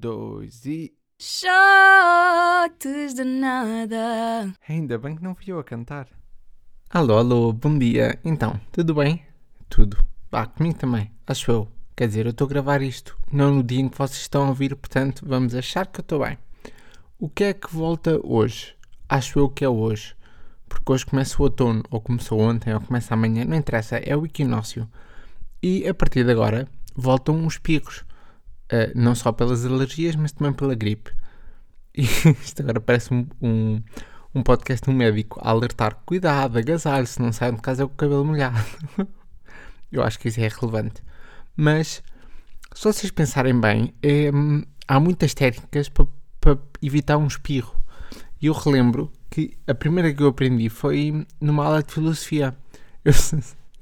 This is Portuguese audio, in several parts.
dois e. Shots de nada. Ainda bem que não fui eu a cantar. Alô, alô, bom dia. Então, tudo bem? Tudo. Vá, comigo também, acho eu. Quer dizer, eu estou a gravar isto, não no dia em que vocês estão a ouvir, portanto, vamos achar que eu estou bem. O que é que volta hoje? Acho eu que é hoje. Porque hoje começa o outono, ou começou ontem, ou começa amanhã, não interessa, é o equinócio. E a partir de agora voltam os picos. Uh, não só pelas alergias, mas também pela gripe. E isto agora parece um, um, um podcast de um médico a alertar: cuidado, agasalho-se, não saiam de casa com o cabelo molhado. Eu acho que isso é relevante. Mas, se vocês pensarem bem, é, há muitas técnicas para pa evitar um espirro. E eu relembro que a primeira que eu aprendi foi numa aula de filosofia. Eu,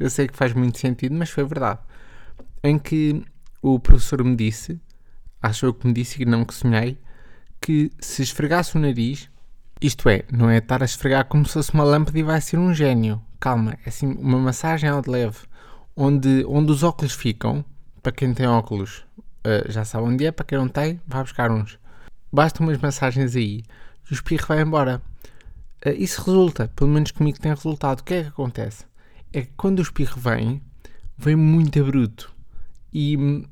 eu sei que faz muito sentido, mas foi verdade. Em que o professor me disse, acho eu que me disse e não que sonhei, que se esfregasse o nariz, isto é, não é estar a esfregar como se fosse uma lâmpada e vai ser um gênio. Calma, é assim uma massagem ao de leve, onde, onde os óculos ficam, para quem tem óculos uh, já sabe onde é, para quem não tem, vai buscar uns. Basta umas massagens aí e o espirro vai embora. Uh, isso resulta, pelo menos comigo tem resultado. O que é que acontece? É que quando o espirro vem, vem muito bruto e hum,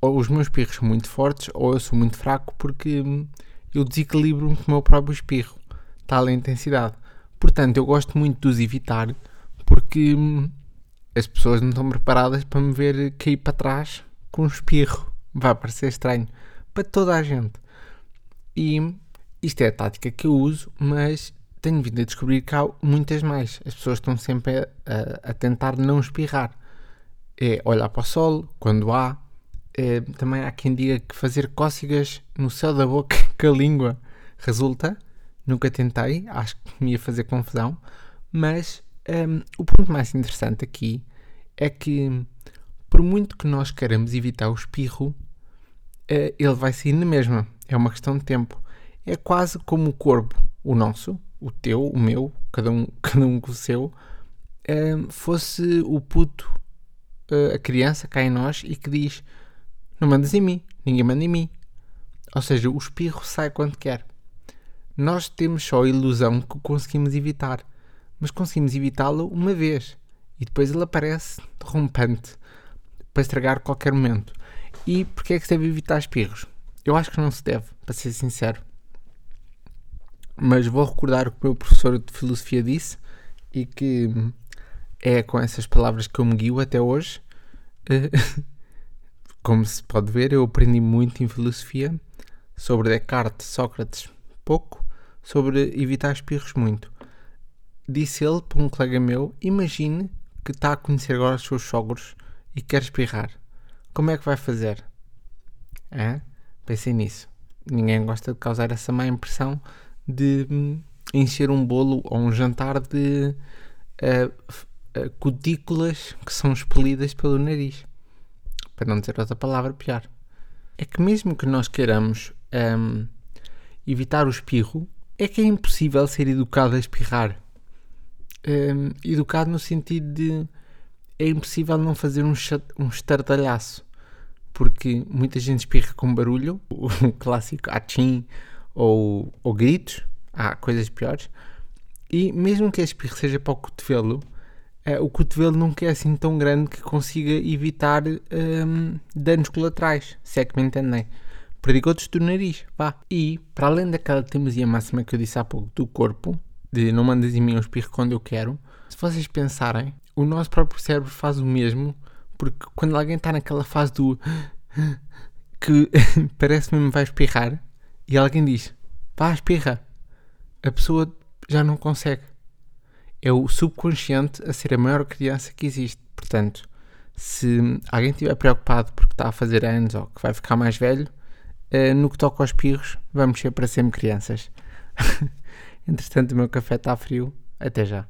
ou os meus espirros são muito fortes ou eu sou muito fraco porque hum, eu desequilibro-me com o meu próprio espirro, tal a intensidade. Portanto, eu gosto muito de os evitar porque hum, as pessoas não estão preparadas para me ver cair para trás com um espirro. Vai parecer estranho para toda a gente. E isto é a tática que eu uso, mas tenho vindo a descobrir que há muitas mais. As pessoas estão sempre a, a, a tentar não espirrar é olhar para o sol quando há. É, também há quem diga que fazer cócegas no céu da boca com a língua resulta. Nunca tentei, acho que me ia fazer confusão. Mas um, o ponto mais interessante aqui é que, por muito que nós queiramos evitar o espirro, uh, ele vai sair na mesma. É uma questão de tempo. É quase como o corpo, o nosso, o teu, o meu, cada um, cada um com o seu, um, fosse o puto a criança cá em nós e que diz: Não mandas em mim, ninguém manda em mim. Ou seja, o espirro sai quando quer. Nós temos só a ilusão que o conseguimos evitar, mas conseguimos evitá-lo uma vez e depois ele aparece rompante para estragar qualquer momento. E porquê é que se deve evitar espirros? Eu acho que não se deve, para ser sincero. Mas vou recordar o que o meu professor de filosofia disse e que é com essas palavras que eu me guio até hoje. Como se pode ver, eu aprendi muito em filosofia sobre Descartes, Sócrates, pouco, sobre evitar espirros, muito. Disse ele para um colega meu: Imagine que está a conhecer agora os seus sogros e quer espirrar. Como é que vai fazer? É? Pensei nisso. Ninguém gosta de causar essa má impressão de hum, encher um bolo ou um jantar de uh, uh, cutículas que são expelidas pelo nariz. Para não dizer outra palavra pior. É que mesmo que nós queiramos um, evitar o espirro, é que é impossível ser educado a espirrar. Um, educado no sentido de é impossível não fazer um, um estardalhaço. Porque muita gente espirra com barulho, o clássico achim ou, ou gritos, há coisas piores. E mesmo que a espirro seja para o cotovelo, é, o cotovelo nunca é assim tão grande que consiga evitar um, danos colaterais, se é que me entendem. Perdigotos do nariz, vá. E, para além daquela teimosia máxima que eu disse há pouco do corpo, de não mandas em mim um espirro quando eu quero, se vocês pensarem, o nosso próprio cérebro faz o mesmo, porque quando alguém está naquela fase do que parece mesmo vai espirrar, e alguém diz, vá, espirra, a pessoa já não consegue é o subconsciente a ser a maior criança que existe. Portanto, se alguém estiver preocupado porque está a fazer anos ou que vai ficar mais velho, uh, no que toca aos pirros, vamos ser para sempre crianças. Entretanto, o meu café está frio. Até já.